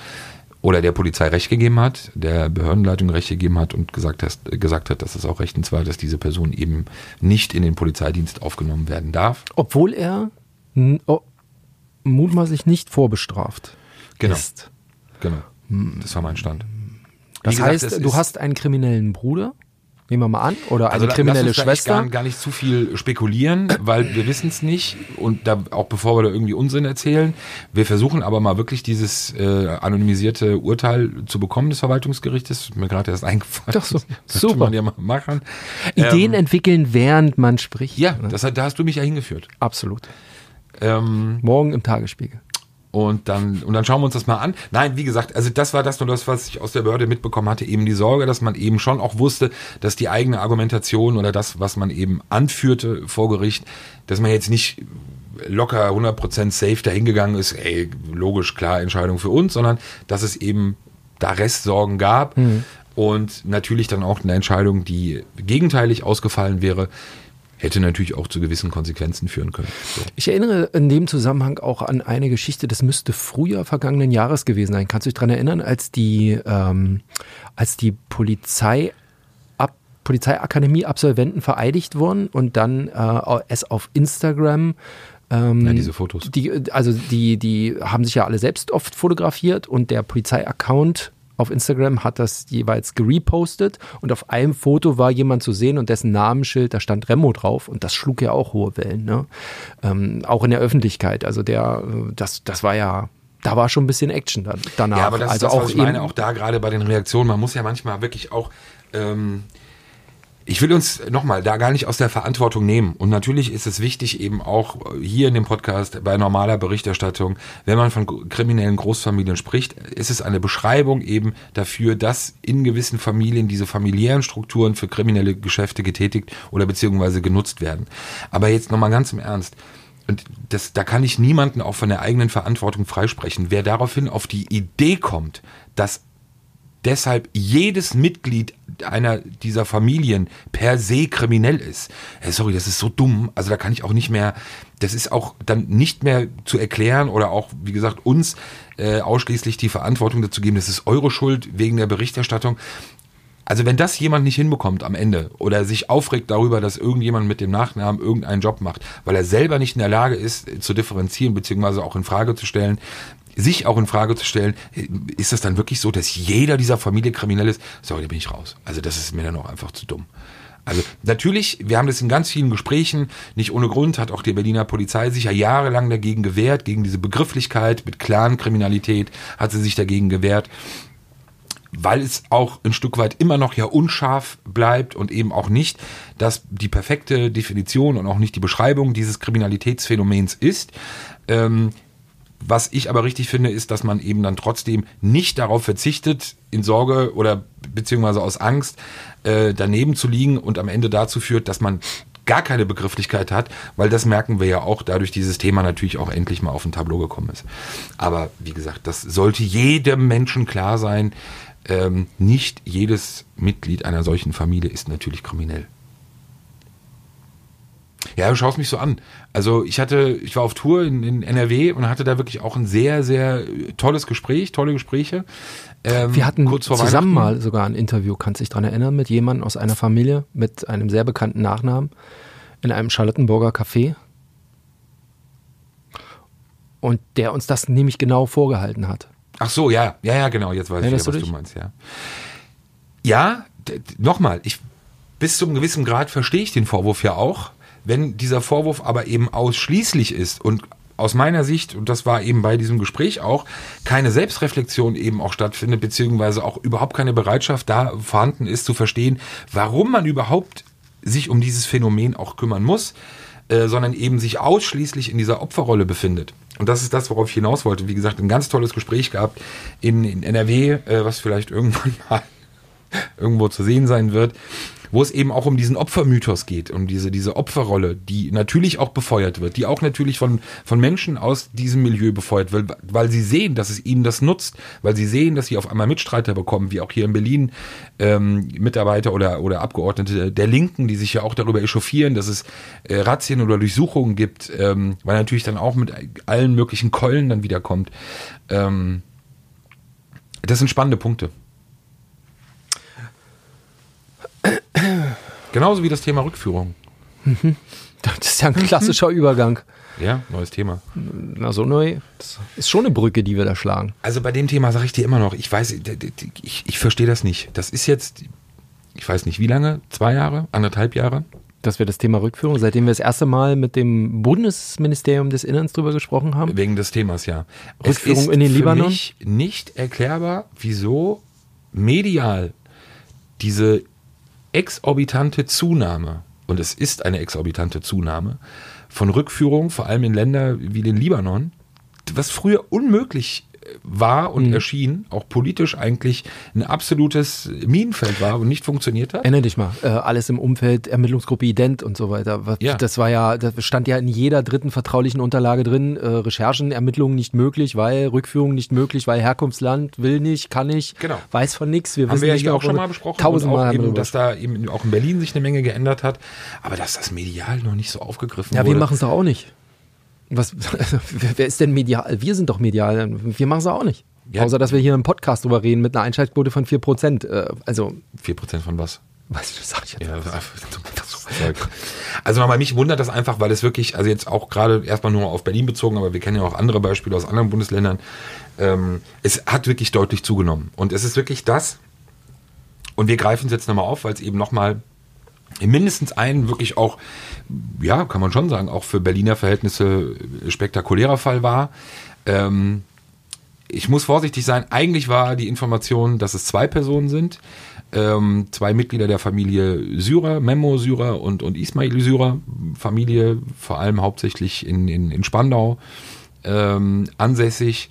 oder der Polizei Recht gegeben hat, der Behördenleitung Recht gegeben hat und gesagt, hat, gesagt hat, dass es auch rechtens war, dass diese Person eben nicht in den Polizeidienst aufgenommen werden darf. Obwohl er mutmaßlich nicht vorbestraft Genau. ist. Genau. Das war mein Stand. Das Wie gesagt, heißt, du hast einen kriminellen Bruder, nehmen wir mal an, oder eine Also kriminelle Schwester. Gar, gar nicht zu viel spekulieren, weil wir wissen es nicht und da auch bevor wir da irgendwie Unsinn erzählen, wir versuchen aber mal wirklich dieses äh, anonymisierte Urteil zu bekommen des Verwaltungsgerichtes. Ist Mir gerade erst eingefallen. Ach so, das super. Man ja mal machen. Ideen Ähm, entwickeln, während man spricht. ja, ne? das, da hast du mich ja hingeführt. absolut. Ähm, Morgen im Tagesspiegel. Und dann, und dann schauen wir uns das mal an. Nein, wie gesagt, also das war das nur das, was ich aus der Behörde mitbekommen hatte, eben die Sorge, dass man eben schon auch wusste, dass die eigene Argumentation oder das, was man eben anführte vor Gericht, dass man jetzt nicht locker 100% safe dahingegangen ist, ey, logisch, klar, Entscheidung für uns, sondern dass es eben da Restsorgen gab. Und natürlich dann auch eine Entscheidung, die gegenteilig ausgefallen wäre, hätte natürlich auch zu gewissen Konsequenzen führen können. So. Ich erinnere in dem Zusammenhang auch an eine Geschichte, das müsste Frühjahr vergangenen Jahres gewesen sein. Kannst du dich daran erinnern, als die, ähm, als die Polizei ab, Polizeiakademie-Absolventen vereidigt wurden und dann äh, es auf Instagram ähm, Ja, diese Fotos. Die, also die, die haben sich ja alle selbst oft fotografiert und der Polizei-Account auf Instagram hat das jeweils gerepostet und auf einem Foto war jemand zu sehen und dessen Namensschild, da stand Remo drauf und das schlug ja auch hohe Wellen, ne? Ähm, auch in der Öffentlichkeit. Also der, äh, das, das war ja, da war schon ein bisschen Action dann, danach. Ja, aber das also ist das, auch was ich meine, auch da gerade bei den Reaktionen, man muss ja manchmal wirklich auch, ähm, ich will uns nochmal da gar nicht aus der Verantwortung nehmen. Und natürlich ist es wichtig, eben auch hier in dem Podcast bei normaler Berichterstattung, wenn man von kriminellen Großfamilien spricht, ist es eine Beschreibung eben dafür, dass in gewissen Familien diese familiären Strukturen für kriminelle Geschäfte getätigt oder beziehungsweise genutzt werden. Aber jetzt nochmal ganz im Ernst. Und das, da kann ich niemanden auch von der eigenen Verantwortung freisprechen. Wer daraufhin auf die Idee kommt, dass deshalb jedes Mitglied einer dieser Familien per se kriminell ist. Hey, sorry, das ist so dumm. Also da kann ich auch nicht mehr, das ist auch dann nicht mehr zu erklären oder auch, wie gesagt, uns äh, ausschließlich die Verantwortung dazu geben, das ist eure Schuld wegen der Berichterstattung. Also wenn das jemand nicht hinbekommt am Ende oder sich aufregt darüber, dass irgendjemand mit dem Nachnamen irgendeinen Job macht, weil er selber nicht in der Lage ist zu differenzieren beziehungsweise auch in Frage zu stellen, sich auch in Frage zu stellen, ist das dann wirklich so, dass jeder dieser Familie kriminell ist? Sorry, da bin ich raus. Also das ist mir dann auch einfach zu dumm. Also natürlich, wir haben das in ganz vielen Gesprächen, nicht ohne Grund hat auch die Berliner Polizei sich ja jahrelang dagegen gewehrt, gegen diese Begrifflichkeit mit Clan-Kriminalität hat sie sich dagegen gewehrt weil es auch ein Stück weit immer noch ja unscharf bleibt und eben auch nicht, dass die perfekte Definition und auch nicht die Beschreibung dieses Kriminalitätsphänomens ist. Ähm, was ich aber richtig finde, ist, dass man eben dann trotzdem nicht darauf verzichtet, in Sorge oder beziehungsweise aus Angst äh, daneben zu liegen und am Ende dazu führt, dass man gar keine Begrifflichkeit hat, weil das merken wir ja auch, dadurch dieses Thema natürlich auch endlich mal auf ein Tableau gekommen ist. Aber wie gesagt, das sollte jedem Menschen klar sein. Ähm, nicht jedes Mitglied einer solchen Familie ist natürlich kriminell. Ja, du schaust mich so an. Also ich hatte, ich war auf Tour in, in NRW und hatte da wirklich auch ein sehr, sehr tolles Gespräch, tolle Gespräche. Ähm, Wir hatten kurz vor zusammen mal sogar ein Interview, kannst du dich dran erinnern, mit jemandem aus einer Familie mit einem sehr bekannten Nachnamen in einem Charlottenburger Café. Und der uns das nämlich genau vorgehalten hat. Ach so, ja, ja, ja, genau, jetzt weiß ja, ich wieder, was du, du meinst, ja. Ja, nochmal, ich bis zu einem gewissen Grad verstehe ich den Vorwurf ja auch. Wenn dieser Vorwurf aber eben ausschließlich ist und aus meiner Sicht, und das war eben bei diesem Gespräch auch, keine Selbstreflexion eben auch stattfindet, beziehungsweise auch überhaupt keine Bereitschaft da vorhanden ist zu verstehen, warum man überhaupt sich um dieses Phänomen auch kümmern muss, äh, sondern eben sich ausschließlich in dieser Opferrolle befindet. Und das ist das, worauf ich hinaus wollte. Wie gesagt, ein ganz tolles Gespräch gehabt in, in NRW, äh, was vielleicht irgendwann mal irgendwo zu sehen sein wird wo es eben auch um diesen Opfermythos geht, um diese, diese Opferrolle, die natürlich auch befeuert wird, die auch natürlich von, von Menschen aus diesem Milieu befeuert wird, weil sie sehen, dass es ihnen das nutzt, weil sie sehen, dass sie auf einmal Mitstreiter bekommen, wie auch hier in Berlin ähm, Mitarbeiter oder, oder Abgeordnete der Linken, die sich ja auch darüber echauffieren, dass es äh, Razzien oder Durchsuchungen gibt, ähm, weil natürlich dann auch mit allen möglichen Keulen dann wiederkommt. Ähm, das sind spannende Punkte. Genauso wie das Thema Rückführung. Mhm. Das ist ja ein klassischer Übergang. Ja, neues Thema. Na, so neu. Das ist schon eine Brücke, die wir da schlagen. Also bei dem Thema sage ich dir immer noch, ich weiß, ich, ich verstehe das nicht. Das ist jetzt, ich weiß nicht wie lange, zwei Jahre, anderthalb Jahre. Dass wir das Thema Rückführung, seitdem wir das erste Mal mit dem Bundesministerium des Innerns drüber gesprochen haben. Wegen des Themas, ja. Rückführung in den Libanon. Für mich nicht erklärbar, wieso medial diese exorbitante Zunahme, und es ist eine exorbitante Zunahme, von Rückführungen, vor allem in Länder wie den Libanon, was früher unmöglich war und mhm. erschien, auch politisch eigentlich ein absolutes Minenfeld war und nicht funktioniert hat. Erinnere dich mal, äh, alles im Umfeld Ermittlungsgruppe Ident und so weiter. Ja. Das war ja, das stand ja in jeder dritten vertraulichen Unterlage drin, äh, Recherchen, Ermittlungen nicht möglich, weil Rückführung nicht möglich, weil Herkunftsland will nicht, kann nicht, genau. weiß von nichts. Wir Haben wissen wir ja hier auch schon mal besprochen. Tausendmal eben, dass da eben auch in Berlin sich eine Menge geändert hat, aber dass das medial noch nicht so aufgegriffen ja, wurde. Ja, wir machen es doch auch nicht. Was, wer ist denn medial? Wir sind doch medial. Wir machen es auch nicht. Ja. Außer, dass wir hier im Podcast drüber reden mit einer Einschaltquote von 4%. Äh, also 4% von was? Du, sag ich jetzt. Ja, also nochmal, mich wundert das einfach, weil es wirklich, also jetzt auch gerade erstmal nur auf Berlin bezogen, aber wir kennen ja auch andere Beispiele aus anderen Bundesländern. Ähm, es hat wirklich deutlich zugenommen. Und es ist wirklich das, und wir greifen es jetzt nochmal auf, weil es eben nochmal mindestens einen wirklich auch, ja, kann man schon sagen, auch für Berliner Verhältnisse spektakulärer Fall war. Ähm, ich muss vorsichtig sein. Eigentlich war die Information, dass es zwei Personen sind. Ähm, zwei Mitglieder der Familie Syrer, Memo Syrer und, und Ismail Syrer. Familie vor allem hauptsächlich in, in, in Spandau ähm, ansässig.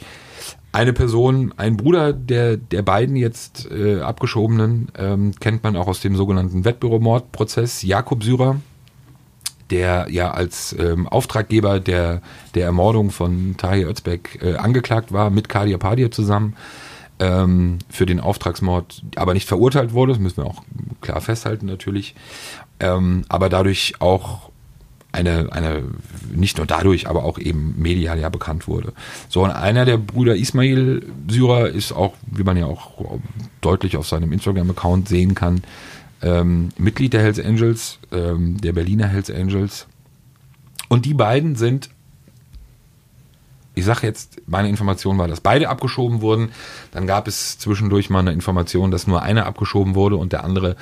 Eine Person, ein Bruder der, der beiden jetzt äh, abgeschobenen, ähm, kennt man auch aus dem sogenannten Wettbüromordprozess, Jakob Syrer, der ja als ähm, Auftraggeber der, der Ermordung von Tahir Özbek äh, angeklagt war, mit Kadir Padir zusammen, ähm, für den Auftragsmord, aber nicht verurteilt wurde, das müssen wir auch klar festhalten natürlich, ähm, aber dadurch auch eine, eine, nicht nur dadurch, aber auch eben medial ja bekannt wurde. So, und einer der Brüder Ismail Syrer ist auch, wie man ja auch deutlich auf seinem Instagram-Account sehen kann, ähm, Mitglied der Hells Angels, ähm, der Berliner Hells Angels. Und die beiden sind, ich sage jetzt, meine Information war, dass beide abgeschoben wurden. Dann gab es zwischendurch mal eine Information, dass nur einer abgeschoben wurde und der andere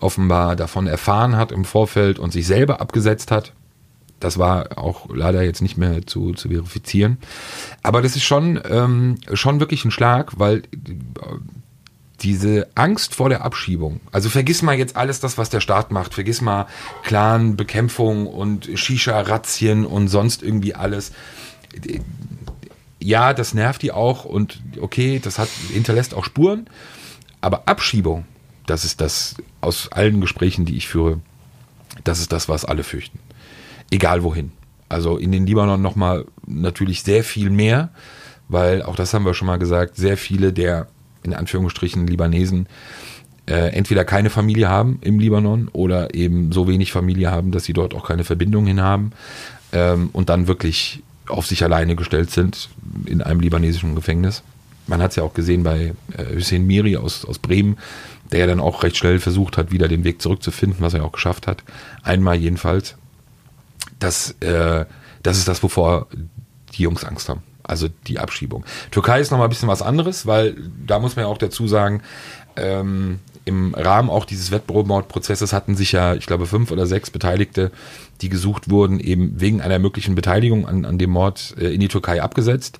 offenbar davon erfahren hat im Vorfeld und sich selber abgesetzt hat. Das war auch leider jetzt nicht mehr zu, zu verifizieren. Aber das ist schon, ähm, schon wirklich ein Schlag, weil diese Angst vor der Abschiebung, also vergiss mal jetzt alles das, was der Staat macht, vergiss mal Clan, Bekämpfung und Shisha-Razzien und sonst irgendwie alles. Ja, das nervt die auch und okay, das hat, hinterlässt auch Spuren, aber Abschiebung, das ist das aus allen Gesprächen, die ich führe, das ist das, was alle fürchten. Egal wohin. Also in den Libanon nochmal natürlich sehr viel mehr, weil auch das haben wir schon mal gesagt, sehr viele der in Anführungsstrichen Libanesen äh, entweder keine Familie haben im Libanon oder eben so wenig Familie haben, dass sie dort auch keine Verbindung hin haben ähm, und dann wirklich auf sich alleine gestellt sind in einem libanesischen Gefängnis. Man hat es ja auch gesehen bei äh, Hussein Miri aus, aus Bremen, der ja dann auch recht schnell versucht hat, wieder den Weg zurückzufinden, was er auch geschafft hat. Einmal jedenfalls. Das, äh, das ist das, wovor die Jungs Angst haben also die Abschiebung. Türkei ist nochmal ein bisschen was anderes, weil da muss man ja auch dazu sagen, ähm, im Rahmen auch dieses Wettbewerbsprozesses hatten sich ja, ich glaube, fünf oder sechs Beteiligte, die gesucht wurden, eben wegen einer möglichen Beteiligung an, an dem Mord äh, in die Türkei abgesetzt.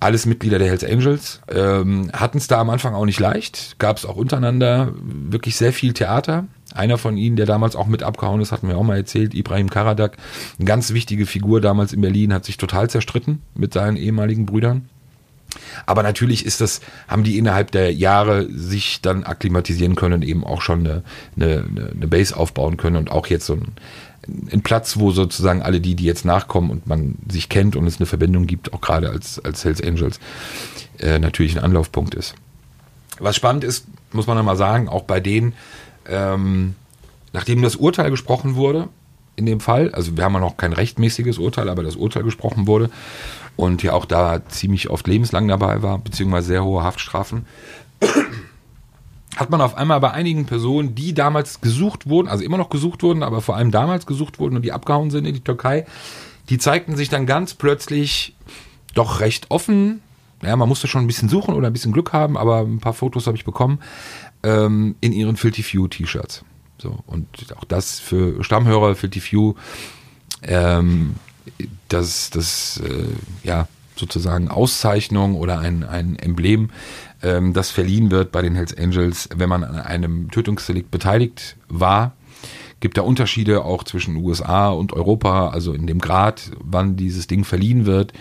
Alles Mitglieder der Hells Angels ähm, hatten es da am Anfang auch nicht leicht. Gab es auch untereinander wirklich sehr viel Theater. Einer von ihnen, der damals auch mit abgehauen ist, hatten wir auch mal erzählt, Ibrahim Karadak, eine ganz wichtige Figur damals in Berlin, hat sich total zerstritten mit seinen ehemaligen Brüdern. Aber natürlich ist das, haben die innerhalb der Jahre sich dann akklimatisieren können, eben auch schon eine, eine, eine Base aufbauen können und auch jetzt so ein, ein Platz, wo sozusagen alle die, die jetzt nachkommen und man sich kennt und es eine Verbindung gibt, auch gerade als, als Hells Angels, äh, natürlich ein Anlaufpunkt ist. Was spannend ist, muss man einmal sagen, auch bei denen, ähm, nachdem das Urteil gesprochen wurde, in dem Fall, also wir haben ja noch kein rechtmäßiges Urteil, aber das Urteil gesprochen wurde und ja auch da ziemlich oft lebenslang dabei war, beziehungsweise sehr hohe Haftstrafen, hat man auf einmal bei einigen Personen, die damals gesucht wurden, also immer noch gesucht wurden, aber vor allem damals gesucht wurden und die abgehauen sind in die Türkei, die zeigten sich dann ganz plötzlich doch recht offen. Ja, man musste schon ein bisschen suchen oder ein bisschen Glück haben, aber ein paar Fotos habe ich bekommen ähm, in ihren Filthy Few T-Shirts. So, und auch das für Stammhörer, Filthy Few, ähm, das, das, äh, ja, sozusagen Auszeichnung oder ein, ein Emblem, ähm, das verliehen wird bei den Hells Angels, wenn man an einem Tötungsdelikt beteiligt war. Gibt da Unterschiede auch zwischen USA und Europa, also in dem Grad, wann dieses Ding verliehen wird.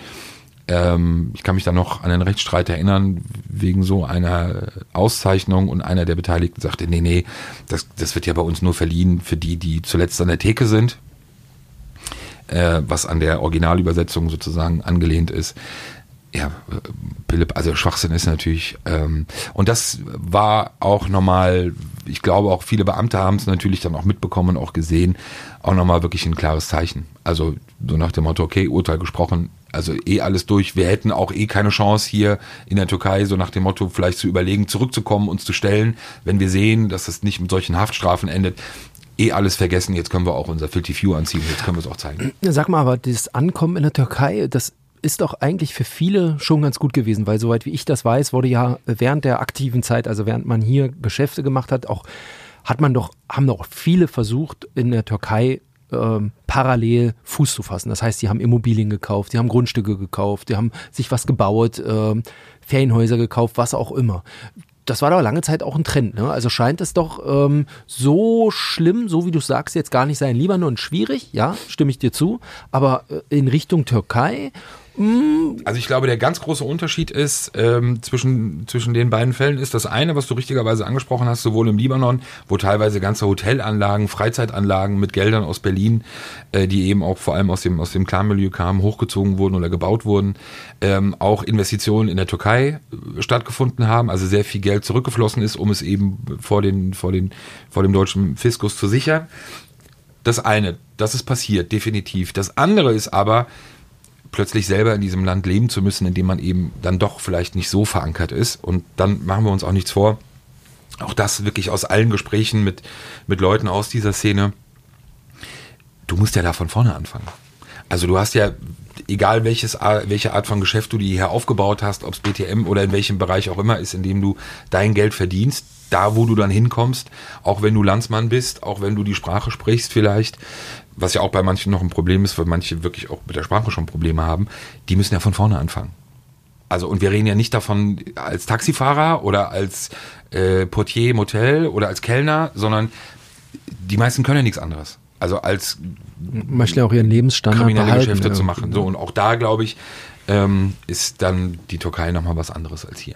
Ähm, ich kann mich da noch an einen Rechtsstreit erinnern, wegen so einer Auszeichnung und einer der Beteiligten sagte, nee, nee, das, das wird ja bei uns nur verliehen für die, die zuletzt an der Theke sind, äh, was an der Originalübersetzung sozusagen angelehnt ist. Ja, Philipp, also Schwachsinn ist natürlich, ähm, und das war auch nochmal, ich glaube auch viele Beamte haben es natürlich dann auch mitbekommen und auch gesehen, auch nochmal wirklich ein klares Zeichen. Also so nach dem Motto, okay, Urteil gesprochen, also eh alles durch. Wir hätten auch eh keine Chance hier in der Türkei, so nach dem Motto, vielleicht zu überlegen, zurückzukommen, uns zu stellen, wenn wir sehen, dass es nicht mit solchen Haftstrafen endet. Eh alles vergessen, jetzt können wir auch unser Filthy Few anziehen, jetzt können wir es auch zeigen. Sag mal, aber das Ankommen in der Türkei, das ist doch eigentlich für viele schon ganz gut gewesen, weil soweit wie ich das weiß, wurde ja während der aktiven Zeit, also während man hier Geschäfte gemacht hat, auch hat man doch, haben doch viele versucht, in der Türkei ähm, parallel Fuß zu fassen. Das heißt, die haben Immobilien gekauft, die haben Grundstücke gekauft, die haben sich was gebaut, ähm, Ferienhäuser gekauft, was auch immer. Das war doch lange Zeit auch ein Trend. Ne? Also scheint es doch ähm, so schlimm, so wie du sagst, jetzt gar nicht sein. Libanon schwierig, ja, stimme ich dir zu. Aber äh, in Richtung Türkei Also ich glaube, der ganz große Unterschied ist ähm, zwischen, zwischen den beiden Fällen ist das eine, was du richtigerweise angesprochen hast, sowohl im Libanon, wo teilweise ganze Hotelanlagen, Freizeitanlagen mit Geldern aus Berlin, äh, die eben auch vor allem aus dem, aus dem Clan-Milieu kamen, hochgezogen wurden oder gebaut wurden, ähm, auch Investitionen in der Türkei äh, stattgefunden haben, also sehr viel Geld zurückgeflossen ist, um es eben vor, den, vor, den, vor dem deutschen Fiskus zu sichern. Das eine, das ist passiert, definitiv. Das andere ist aber, plötzlich selber in diesem Land leben zu müssen, in dem man eben dann doch vielleicht nicht so verankert ist. Und dann machen wir uns auch nichts vor. Auch das wirklich aus allen Gesprächen mit, mit Leuten aus dieser Szene. Du musst ja da von vorne anfangen. Also du hast ja, egal welches, welche Art von Geschäft du dir hier aufgebaut hast, ob es BTM oder in welchem Bereich auch immer ist, in dem du dein Geld verdienst, da wo du dann hinkommst, auch wenn du Landsmann bist, auch wenn du die Sprache sprichst vielleicht, was ja auch bei manchen noch ein Problem ist, weil manche wirklich auch mit der Sprache schon Probleme haben, die müssen ja von vorne anfangen. Also und wir reden ja nicht davon als Taxifahrer oder als äh, Portier im Hotel oder als Kellner, sondern die meisten können ja nichts anderes. Also als möchten ja auch ihren Lebensstandard kriminelle behalten. Geschäfte ja. zu machen. So und auch da glaube ich ähm, ist dann die Türkei nochmal was anderes als hier.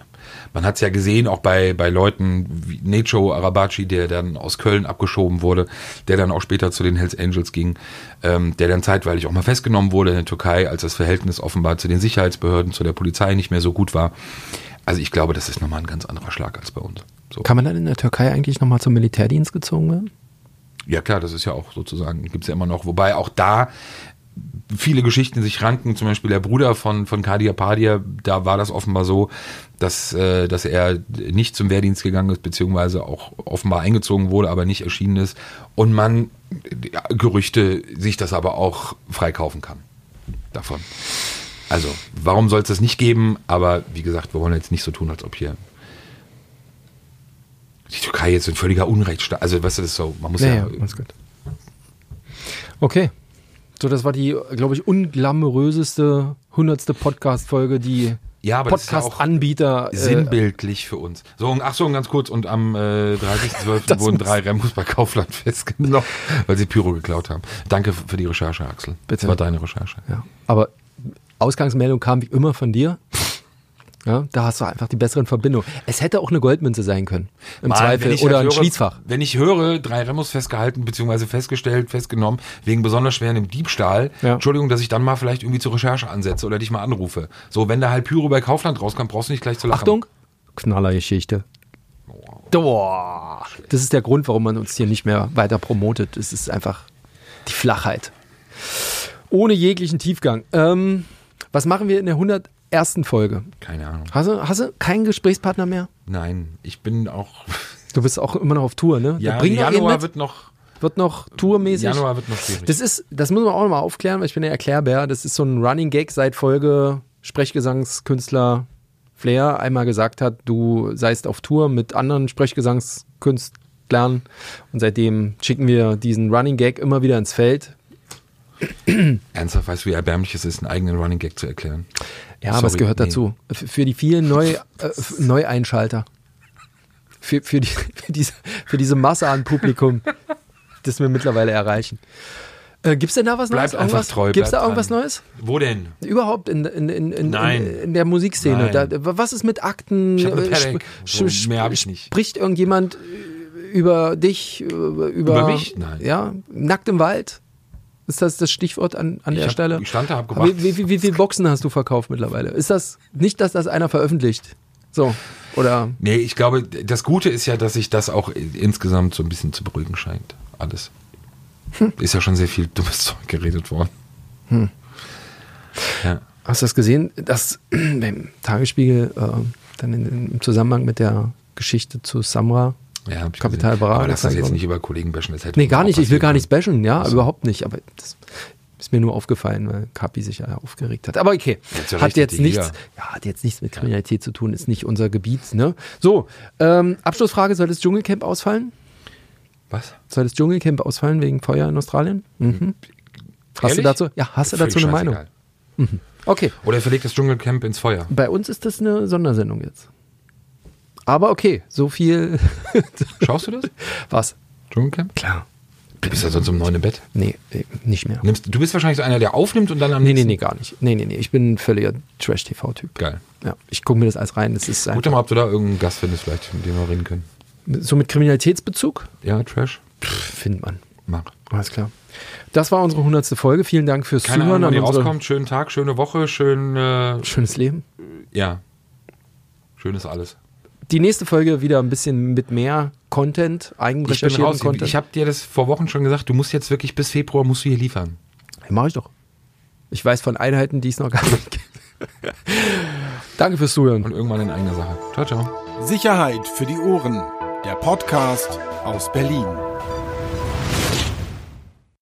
Man hat es ja gesehen, auch bei, bei Leuten wie Neco Arabaci, der dann aus Köln abgeschoben wurde, der dann auch später zu den Hells Angels ging, ähm, der dann zeitweilig auch mal festgenommen wurde in der Türkei, als das Verhältnis offenbar zu den Sicherheitsbehörden, zu der Polizei nicht mehr so gut war. Also ich glaube, das ist nochmal ein ganz anderer Schlag als bei uns. So. Kann man dann in der Türkei eigentlich nochmal zum Militärdienst gezogen werden? Ja klar, das ist ja auch sozusagen, gibt's ja immer noch. Wobei auch da viele Geschichten sich ranken, zum Beispiel der Bruder von, von Kadia Padia, da war das offenbar so, dass, äh, dass er nicht zum Wehrdienst gegangen ist, beziehungsweise auch offenbar eingezogen wurde, aber nicht erschienen ist. Und man, ja, Gerüchte, sich das aber auch freikaufen kann davon. Also, warum soll es das nicht geben? Aber wie gesagt, wir wollen jetzt nicht so tun, als ob hier die Türkei jetzt ein völliger Unrechtsstaat, also weißt du, das ist so, man muss ja, ja, gut. Okay. So, das war die, glaube ich, unglamouröseste, hundertste Podcast-Folge, die Ja, das ist ja Podcast-Anbieter. äh, sinnbildlich für uns. So, ach so, ganz kurz, und am äh, 30.12. wurden drei Rembus bei Kaufland festgenommen, weil sie Pyro geklaut haben. Danke für die Recherche, Axel. Bitte. Das war deine Recherche. Ja. Aber Ausgangsmeldung kam wie immer von dir. Ja, da hast du einfach die besseren Verbindungen. Es hätte auch eine Goldmünze sein können. Im Mann, Zweifel. Oder halt ein höre, Schließfach. Wenn ich höre, drei Remos festgehalten, beziehungsweise festgestellt, festgenommen, wegen besonders schwerem Diebstahl, Ja. Entschuldigung, dass ich dann mal vielleicht irgendwie zur Recherche ansetze oder dich mal anrufe. So, wenn da halt Pyro bei Kaufland rauskommt, brauchst du nicht gleich zu lachen. Achtung, Knallergeschichte. Das ist der Grund, warum man uns hier nicht mehr weiter promotet. Es ist einfach die Flachheit. Ohne jeglichen Tiefgang. Ähm, was machen wir in der 101. Folge? Keine Ahnung. Hast du, hast du keinen Gesprächspartner mehr? Nein, ich bin auch. Du bist auch immer noch auf Tour, ne? Ja, Bring Januar wird noch. wird noch tourmäßig. Januar wird noch schwierig. Das ist, das muss man auch nochmal aufklären, weil ich bin der Erklärbär. Das ist so ein Running Gag seit Folge Sprechgesangskünstler Flair einmal gesagt hat, du seist auf Tour mit anderen Sprechgesangskünstlern und seitdem schicken wir diesen Running Gag immer wieder ins Feld. Ernsthaft, weißt du, wie erbärmlich es ist, einen eigenen Running Gag zu erklären? Ja, aber es Sorry, gehört nee. dazu. Für die vielen Neu, äh, Neueinschalter. Für, für, die, für, diese, für diese Masse an Publikum, das wir mittlerweile erreichen. Äh, Gibt es denn da was Neues? einfach Irgendwas- treu, Gibt's da bleib irgendwas dran. Neues? Wo denn? Überhaupt in, in, in, in, Nein. in, in der Musikszene. Da, was ist mit Akten? Ich Äh, sp- So, mehr hab ich nicht. Spricht irgendjemand äh, über dich? Über, Über mich? Nein. Ja, nackt im Wald? Ist das das Stichwort an, an Ich der hab- Stelle? ich stand da, hab gemacht. Wie, wie, wie viele Boxen hast du verkauft mittlerweile? Ist das nicht, dass das einer veröffentlicht? So, oder? Nee, ich glaube, das Gute ist ja, dass sich das auch insgesamt so ein bisschen zu beruhigen scheint. Alles. Ist ja schon sehr viel dummes Zeug geredet worden. Ja. Hast du das gesehen, dass beim Tagesspiegel äh, dann in, im Zusammenhang mit der Geschichte zu Samra Ja, hab ich Kapital gesehen. Bra Aber lass gezeigt jetzt nicht über Kollegen bashen. Das hätte Nee, gar nicht. Ich will gar nichts bashen, ja, Ach so. überhaupt nicht. Aber das ist mir nur aufgefallen, weil Kapi sich ja aufgeregt hat. Aber okay, Ja, zu hat jetzt nichts, ja, hat jetzt nichts mit Kriminalität zu tun, ist nicht unser Gebiet. Ne? So, ähm, Abschlussfrage: Soll das Dschungelcamp ausfallen? Was? Soll das Dschungelcamp ausfallen wegen Feuer in Australien? Mhm. Hast du dazu? Ja, hast du dazu eine Meinung? scheißegal. Okay. Oder er verlegt das Dschungelcamp ins Feuer. Bei uns ist das eine Sondersendung jetzt. Aber okay, so viel. Schaust du das? Was? Dschungelcamp? Klar. Du bist ja sonst um neun im Bett. Nee, eh, nicht mehr. Nimmst, du bist wahrscheinlich so einer, der aufnimmt und dann am Nee, nee, nächsten- nee, gar nicht. Nee, nee, nee. Ich bin ein völliger Trash-TV-Typ. Geil. Ja, ich gucke mir das alles rein. Das ist doch mal, ob du da irgendeinen Gast findest, vielleicht, mit dem wir reden können. so mit Kriminalitätsbezug Ja, Trash? Pff, findet man. Mach. Alles klar. Das war unsere hundertste Folge. Vielen Dank fürs Keine Zuhören Ahnung, wann unsere rauskommt. Schönen Tag, schöne Woche, schön, äh, schönes Leben. ja. Schönes alles. Die nächste Folge wieder ein bisschen mit mehr Content, Ich bin eigenrecherchierten raus. Content. Ich habe dir das vor Wochen schon gesagt, du musst jetzt wirklich bis Februar musst du hier liefern. Ja, mach ich doch. Ich weiß von Einheiten, die es noch gar nicht gibt. Danke fürs Zuhören. Und irgendwann in eigener Sache. Ciao, ciao. Sicherheit für die Ohren. Der Podcast aus Berlin.